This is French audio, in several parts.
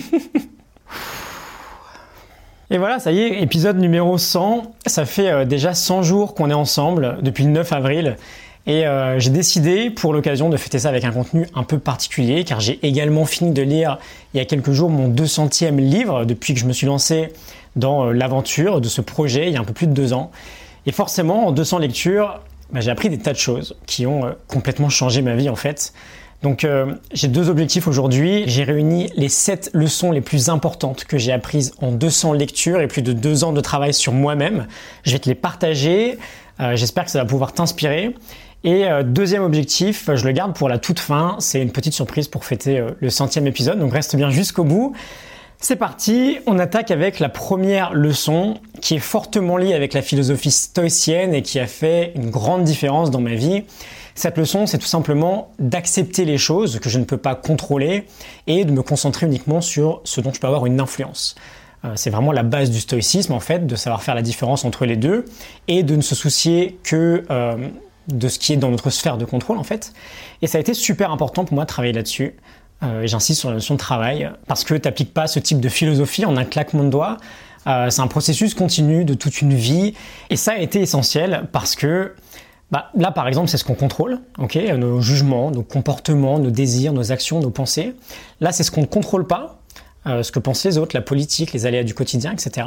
Et voilà, ça y est, épisode numéro 100. Ça fait euh, déjà 100 jours qu'on est ensemble depuis le 9 avril. Et euh, j'ai décidé pour l'occasion de fêter ça avec un contenu un peu particulier car j'ai également fini de lire il y a quelques jours mon 200e livre depuis que je me suis lancé dans euh, l'aventure de ce projet il y a un peu plus de deux ans. Et forcément, en 200 lectures, bah, j'ai appris des tas de choses qui ont complètement changé ma vie en fait. Donc euh, j'ai deux objectifs aujourd'hui. J'ai réuni les 7 leçons les plus importantes que j'ai apprises en 200 lectures et plus de deux ans de travail sur moi-même. Je vais te les partager. Euh, j'espère que ça va pouvoir t'inspirer. Et euh, deuxième objectif, je le garde pour la toute fin. C'est une petite surprise pour fêter le centième épisode. Donc reste bien jusqu'au bout. C'est parti, on attaque avec la première leçon qui est fortement liée avec la philosophie stoïcienne et qui a fait une grande différence dans ma vie. Cette leçon, c'est tout simplement d'accepter les choses que je ne peux pas contrôler et de me concentrer uniquement sur ce dont je peux avoir une influence. Euh, c'est vraiment la base du stoïcisme en fait, de savoir faire la différence entre les deux et de ne se soucier que euh, de ce qui est dans notre sphère de contrôle en fait. Et ça a été super important pour moi de travailler là-dessus. Euh, J'insiste sur la notion de travail parce que tu n'appliques pas ce type de philosophie en un claquement de doigts. C'est un processus continu de toute une vie et ça a été essentiel parce que bah, là, par exemple, c'est ce qu'on contrôle, nos jugements, nos comportements, nos désirs, nos actions, nos pensées. Là, c'est ce qu'on ne contrôle pas, euh, ce que pensent les autres, la politique, les aléas du quotidien, etc.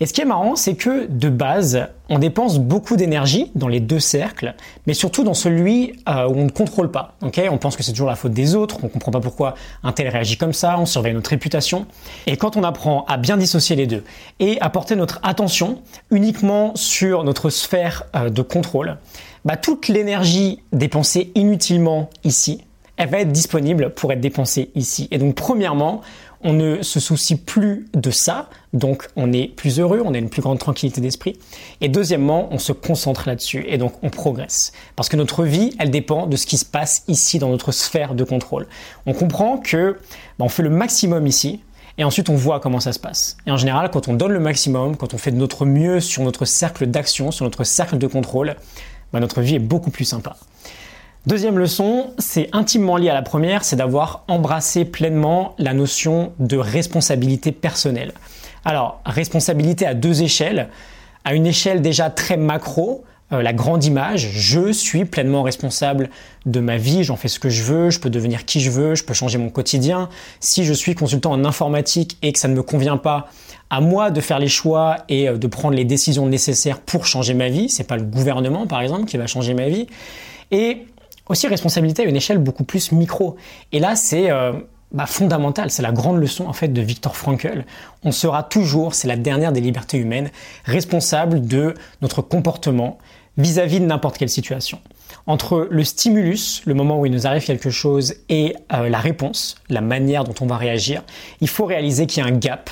Et ce qui est marrant, c'est que de base, on dépense beaucoup d'énergie dans les deux cercles, mais surtout dans celui euh, où on ne contrôle pas. On pense que c'est toujours la faute des autres, on ne comprend pas pourquoi un tel réagit comme ça, on surveille notre réputation. Et quand on apprend à bien dissocier les deux et à porter notre attention uniquement sur notre sphère euh, de contrôle, bah, toute l'énergie dépensée inutilement ici, elle va être disponible pour être dépensée ici. Et donc premièrement, on ne se soucie plus de ça, donc on est plus heureux, on a une plus grande tranquillité d'esprit. Et deuxièmement, on se concentre là-dessus et donc on progresse. Parce que notre vie, elle dépend de ce qui se passe ici dans notre sphère de contrôle. On comprend que bah, on fait le maximum ici, et ensuite on voit comment ça se passe. Et en général, quand on donne le maximum, quand on fait de notre mieux sur notre cercle d'action, sur notre cercle de contrôle, bah, notre vie est beaucoup plus sympa. Deuxième leçon, c'est intimement lié à la première, c'est d'avoir embrassé pleinement la notion de responsabilité personnelle. Alors, responsabilité à deux échelles. À une échelle déjà très macro, euh, la grande image, je suis pleinement responsable de ma vie, j'en fais ce que je veux, je peux devenir qui je veux, je peux changer mon quotidien. Si je suis consultant en informatique et que ça ne me convient pas, à moi de faire les choix et euh, de prendre les décisions nécessaires pour changer ma vie. C'est pas le gouvernement, par exemple, qui va changer ma vie. Et aussi responsabilité à une échelle beaucoup plus micro. Et là, c'est euh, bah, fondamental. C'est la grande leçon en fait de Viktor Frankl. On sera toujours, c'est la dernière des libertés humaines, responsable de notre comportement vis-à-vis de n'importe quelle situation. Entre le stimulus, le moment où il nous arrive quelque chose, et euh, la réponse, la manière dont on va réagir, il faut réaliser qu'il y a un gap,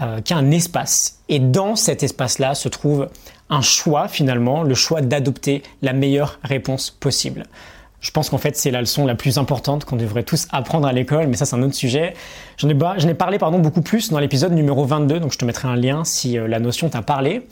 euh, qu'il y a un espace. Et dans cet espace-là se trouve un choix finalement, le choix d'adopter la meilleure réponse possible. Je pense qu'en fait, c'est la leçon la plus importante qu'on devrait tous apprendre à l'école, mais ça, c'est un autre sujet. J'en ai, parlé pardon, beaucoup plus dans l'épisode numéro 22, donc je te mettrai un lien si euh, la notion t'a parlé.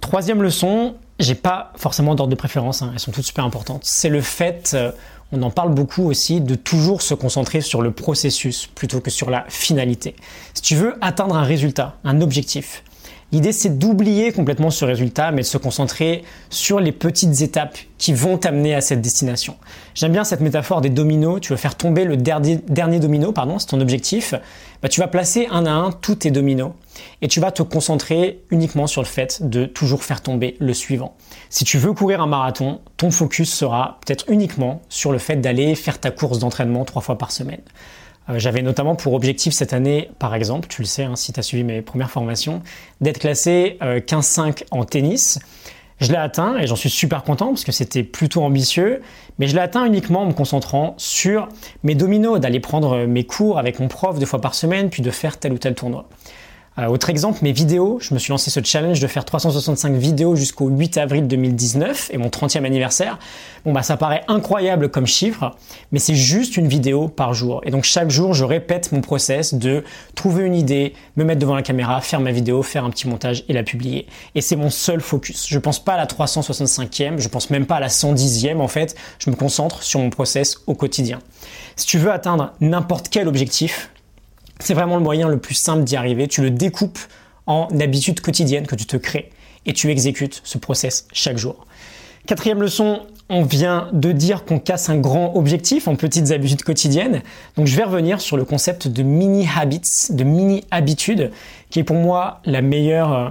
Troisième leçon, j'ai pas forcément d'ordre de préférence, hein, elles sont toutes super importantes. C'est le fait, euh, on en parle beaucoup aussi, de toujours se concentrer sur le processus plutôt que sur la finalité. Si tu veux atteindre un résultat, un objectif, L'idée, c'est d'oublier complètement ce résultat, mais de se concentrer sur les petites étapes qui vont t'amener à cette destination. J'aime bien cette métaphore des dominos. Tu veux faire tomber le dernier, domino, pardon, c'est ton objectif. Bah, tu vas placer un à un tous tes dominos et tu vas te concentrer uniquement sur le fait de toujours faire tomber le suivant. Si tu veux courir un marathon, ton focus sera peut-être uniquement sur le fait d'aller faire ta course d'entraînement trois fois par semaine. Euh, j'avais notamment pour objectif cette année, par exemple, tu le sais hein, si tu as suivi mes premières formations, d'être classé 15-5 euh, en tennis. Je l'ai atteint et j'en suis super content parce que c'était plutôt ambitieux, mais je l'ai atteint uniquement en me concentrant sur mes dominos, d'aller prendre mes cours avec mon prof deux fois par semaine, puis de faire tel ou tel tournoi. Euh, autre exemple, mes vidéos. Je me suis lancé ce challenge de faire 365 vidéos jusqu'au 8 avril 2019 et mon 30e anniversaire. Bon bah ça paraît incroyable comme chiffre, mais c'est juste une vidéo par jour. Et donc chaque jour, je répète mon process de trouver une idée, me mettre devant la caméra, faire ma vidéo, faire un petit montage et la publier. Et c'est mon seul focus. Je pense pas à la 365e, je pense même pas à la 110e en fait. Je me concentre sur mon process au quotidien. Si tu veux atteindre n'importe quel objectif, C'est vraiment le moyen le plus simple d'y arriver. Tu le découpes en habitudes quotidiennes que tu te crées et tu exécutes ce process chaque jour. Quatrième leçon, on vient de dire qu'on casse un grand objectif en petites habitudes quotidiennes. Donc je vais revenir sur le concept de mini habits, de mini habitudes, qui est pour moi la meilleure euh,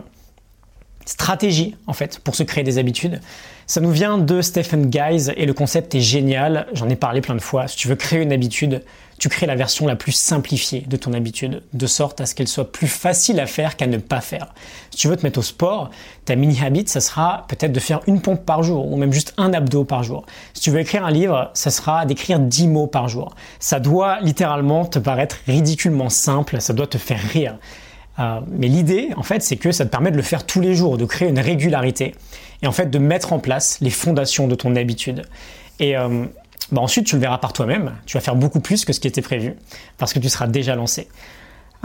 stratégie en fait pour se créer des habitudes. Ça nous vient de Stephen Guys et le concept est génial. J'en ai parlé plein de fois. Si tu veux créer une habitude, tu crées la version la plus simplifiée de ton habitude, de sorte à ce qu'elle soit plus facile à faire qu'à ne pas faire. Si tu veux te mettre au sport, ta mini habit, ça sera peut-être de faire une pompe par jour ou même juste un abdo par jour. Si tu veux écrire un livre, ça sera d'écrire 10 mots par jour. Ça doit littéralement te paraître ridiculement simple, ça doit te faire rire. Euh, mais l'idée, en fait, c'est que ça te permet de le faire tous les jours, de créer une régularité et en fait de mettre en place les fondations de ton habitude. Et euh, bah ensuite, tu le verras par toi-même. Tu vas faire beaucoup plus que ce qui était prévu parce que tu seras déjà lancé.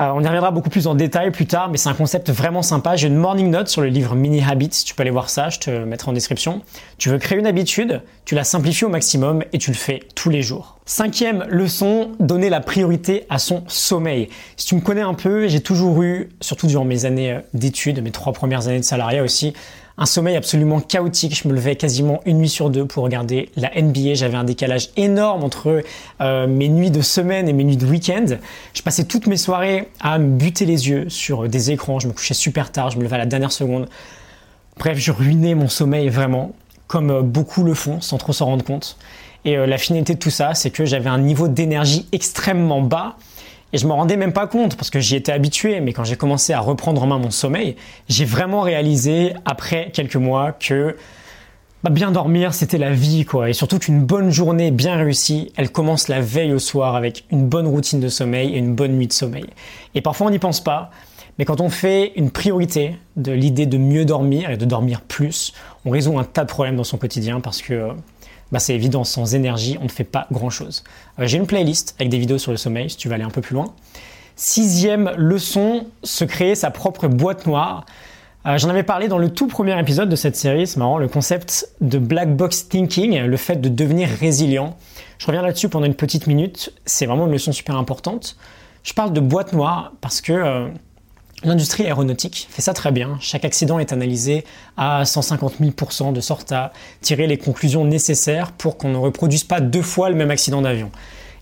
On y reviendra beaucoup plus en détail plus tard, mais c'est un concept vraiment sympa. J'ai une morning note sur le livre Mini Habits, tu peux aller voir ça, je te mettrai en description. Tu veux créer une habitude, tu la simplifies au maximum et tu le fais tous les jours. Cinquième leçon, donner la priorité à son sommeil. Si tu me connais un peu, j'ai toujours eu, surtout durant mes années euh, d'études, mes trois premières années de salariat aussi, un sommeil absolument chaotique. Je me levais quasiment une nuit sur deux pour regarder la NBA. J'avais un décalage énorme entre euh, mes nuits de semaine et mes nuits de week-end. Je passais toutes mes soirées à me buter les yeux sur des écrans. Je me couchais super tard. Je me levais à la dernière seconde. Bref, je ruinais mon sommeil vraiment, comme euh, beaucoup le font sans trop s'en rendre compte. Et euh, la finalité de tout ça, c'est que j'avais un niveau d'énergie extrêmement bas et je me rendais même pas compte parce que j'y étais habitué, mais quand j'ai commencé à reprendre en main mon sommeil, j'ai vraiment réalisé après quelques mois que bah, bien dormir, c'était la vie, quoi. Et surtout qu'une bonne journée bien réussie, elle commence la veille au soir avec une bonne routine de sommeil et une bonne nuit de sommeil. Et parfois on n'y pense pas, mais quand on fait une priorité de l'idée de mieux dormir et de dormir plus, on résout un tas de problèmes dans son quotidien parce que bah c'est évident, sans énergie, on ne fait pas grand-chose. Euh, j'ai une playlist avec des vidéos sur le sommeil, si tu veux aller un peu plus loin. Sixième leçon, se créer sa propre boîte noire. Euh, j'en avais parlé dans le tout premier épisode de cette série, c'est marrant, le concept de black box thinking, le fait de devenir résilient. Je reviens là-dessus pendant une petite minute, c'est vraiment une leçon super importante. Je parle de boîte noire parce que euh, L'industrie aéronautique fait ça très bien. Chaque accident est analysé à 150 000% de sorte à tirer les conclusions nécessaires pour qu'on ne reproduise pas deux fois le même accident d'avion.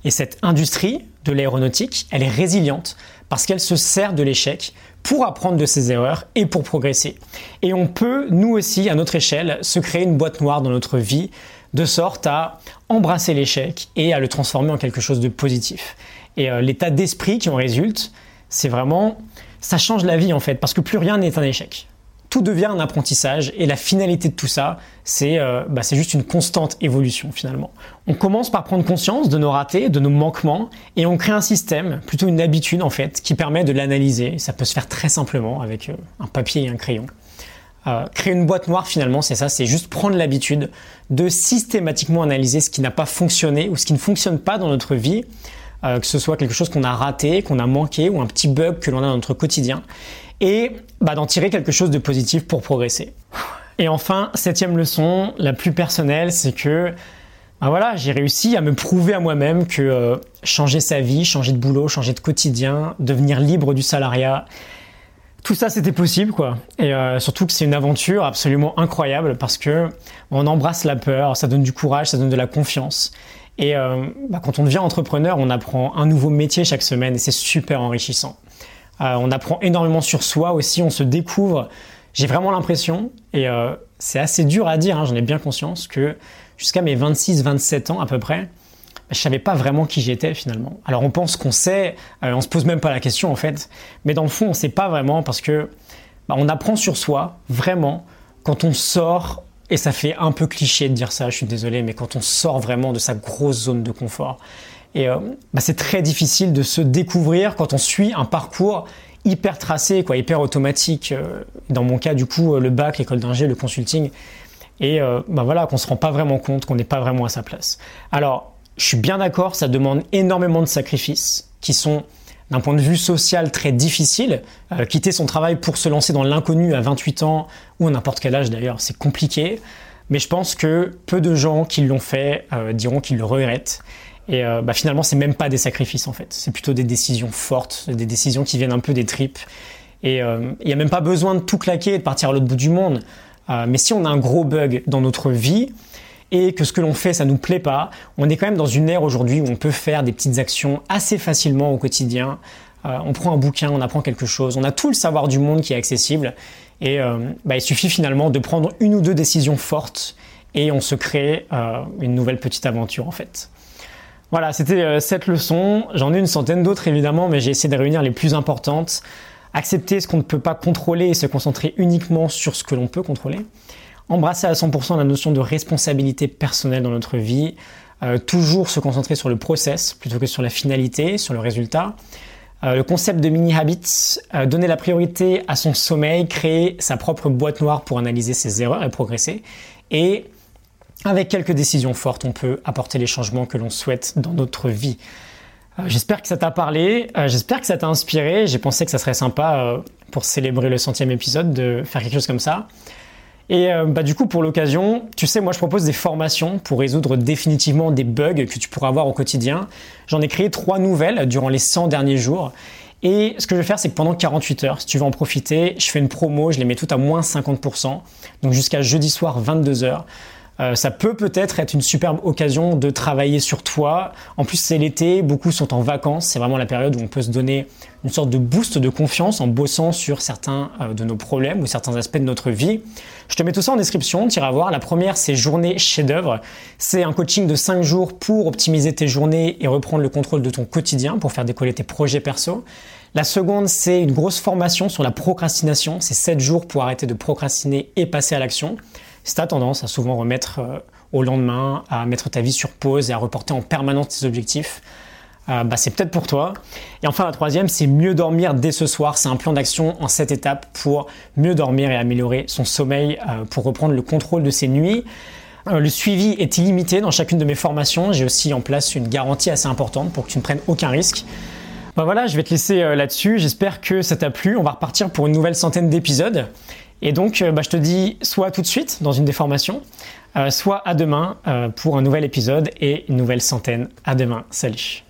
Et cette industrie de l'aéronautique, elle est résiliente parce qu'elle se sert de l'échec pour apprendre de ses erreurs et pour progresser. Et on peut, nous aussi, à notre échelle, se créer une boîte noire dans notre vie de sorte à embrasser l'échec et à le transformer en quelque chose de positif. Et euh, l'état d'esprit qui en résulte, c'est vraiment ça change la vie en fait, parce que plus rien n'est un échec. Tout devient un apprentissage et la finalité de tout ça, c'est euh, bah, juste une constante évolution finalement. On commence par prendre conscience de nos ratés, de nos manquements, et on crée un système, plutôt une habitude en fait, qui permet de l'analyser. Ça peut se faire très simplement avec euh, un papier et un crayon. Euh, créer une boîte noire finalement, c'est ça, c'est juste prendre l'habitude de systématiquement analyser ce qui n'a pas fonctionné ou ce qui ne fonctionne pas dans notre vie euh, que ce soit quelque chose qu'on a raté, qu'on a manqué ou un petit bug que l'on a dans notre quotidien, et bah, d'en tirer quelque chose de positif pour progresser. Et enfin, septième leçon, la plus personnelle, c'est que bah voilà, j'ai réussi à me prouver à moi-même que euh, changer sa vie, changer de boulot, changer de quotidien, devenir libre du salariat, tout ça c'était possible quoi. Et euh, surtout que c'est une aventure absolument incroyable parce que on embrasse la peur, ça donne du courage, ça donne de la confiance. Et euh, bah, quand on devient entrepreneur, on apprend un nouveau métier chaque semaine et c'est super enrichissant. Euh, on apprend énormément sur soi aussi, on se découvre. J'ai vraiment l'impression, et euh, c'est assez dur à dire, hein, j'en ai bien conscience, que jusqu'à mes 26-27 ans à peu près, je savais pas vraiment qui j'étais finalement. Alors on pense qu'on sait, on se pose même pas la question en fait, mais dans le fond on sait pas vraiment parce que bah, on apprend sur soi vraiment quand on sort et ça fait un peu cliché de dire ça, je suis désolé, mais quand on sort vraiment de sa grosse zone de confort, et euh, bah c'est très difficile de se découvrir quand on suit un parcours hyper tracé, quoi, hyper automatique. Euh, dans mon cas, du coup, euh, le bac, l'école d'ingé, le consulting, et bah voilà, se rend pas vraiment compte, qu'on n'est pas vraiment à sa place. Alors, je suis bien d'accord, ça demande énormément de sacrifices qui sont d'un point de vue social très difficile. Euh, quitter son travail pour se lancer dans l'inconnu à 28 ans ou à n'importe quel âge d'ailleurs, c'est compliqué. Mais je pense que peu de gens qui l'ont fait euh, diront qu'ils le regrettent. Et euh, bah, finalement, c'est même pas des sacrifices en fait. C'est plutôt des décisions fortes, des décisions qui viennent un peu des tripes. Et euh, il n'y a même pas besoin de tout claquer et de partir à l'autre bout du monde. Mais si on a un gros bug dans notre vie et que ce que l'on fait, ça nous plaît pas, on est quand même dans une ère aujourd'hui où on peut faire des petites actions assez facilement au quotidien. on prend un bouquin, on apprend quelque chose, on a tout le savoir du monde qui est accessible. Et bah, il suffit finalement de prendre une ou deux décisions fortes et on se crée une nouvelle petite aventure en fait. Voilà, c'était euh, cette leçon. J'en ai une centaine d'autres évidemment, mais j'ai essayé de réunir les plus importantes. Accepter ce qu'on ne peut pas contrôler et se concentrer uniquement sur ce que l'on peut contrôler. Embrasser à 100% la notion de responsabilité personnelle dans notre vie. Euh, toujours se concentrer sur le process plutôt que sur la finalité, sur le résultat. Euh, le concept de mini habits, donner la priorité à son sommeil, créer sa propre boîte noire pour analyser ses erreurs et progresser. Et avec quelques décisions fortes, on peut apporter les changements que l'on souhaite dans notre vie. Euh, j'espère que ça t'a parlé, euh, j'espère que ça t'a inspiré. J'ai pensé que ça serait sympa euh, pour célébrer le centième épisode de faire quelque chose comme ça. Et bah, du coup, pour l'occasion, tu sais, moi je propose des formations pour résoudre définitivement des bugs que tu pourras avoir au quotidien. J'en ai créé trois nouvelles durant les 100 derniers jours. Et ce que je vais faire, c'est que pendant 48 heures, si tu veux en profiter, je fais une promo, je les mets toutes à moins 50%. Donc jusqu'à jeudi soir, 22 heures. Euh, ça peut peut-être être une superbe occasion de travailler sur toi. En plus, c'est l'été, beaucoup sont en vacances. C'est vraiment la période où on peut se donner une sorte de boost de confiance en bossant sur certains euh, de nos problèmes ou certains aspects de notre vie. Je te mets tout ça en description, tu iras voir. La première, c'est journée chef-d'œuvre. C'est un coaching de 5 jours pour optimiser tes journées et reprendre le contrôle de ton quotidien pour faire décoller tes projets perso. La seconde, c'est une grosse formation sur la procrastination. C'est 7 jours pour arrêter de procrastiner et passer à l'action. Si tu as tendance à souvent remettre euh, au lendemain, à mettre ta vie sur pause et à reporter en permanence tes objectifs, euh, bah, c'est peut-être pour toi. Et enfin, la troisième, c'est mieux dormir dès ce soir. C'est un plan d'action en sept étapes pour mieux dormir et améliorer son sommeil, euh, pour reprendre le contrôle de ses nuits. le suivi est illimité dans chacune de mes formations. J'ai aussi en place une garantie assez importante pour que tu ne prennes aucun risque. Bah voilà, je vais te laisser là-dessus. J'espère que ça t'a plu. On va repartir pour une nouvelle centaine d'épisodes. Et donc, euh, bah, je te dis soit tout de suite dans une des formations, euh, soit à demain euh, pour un nouvel épisode et une nouvelle centaine. À demain. Salut.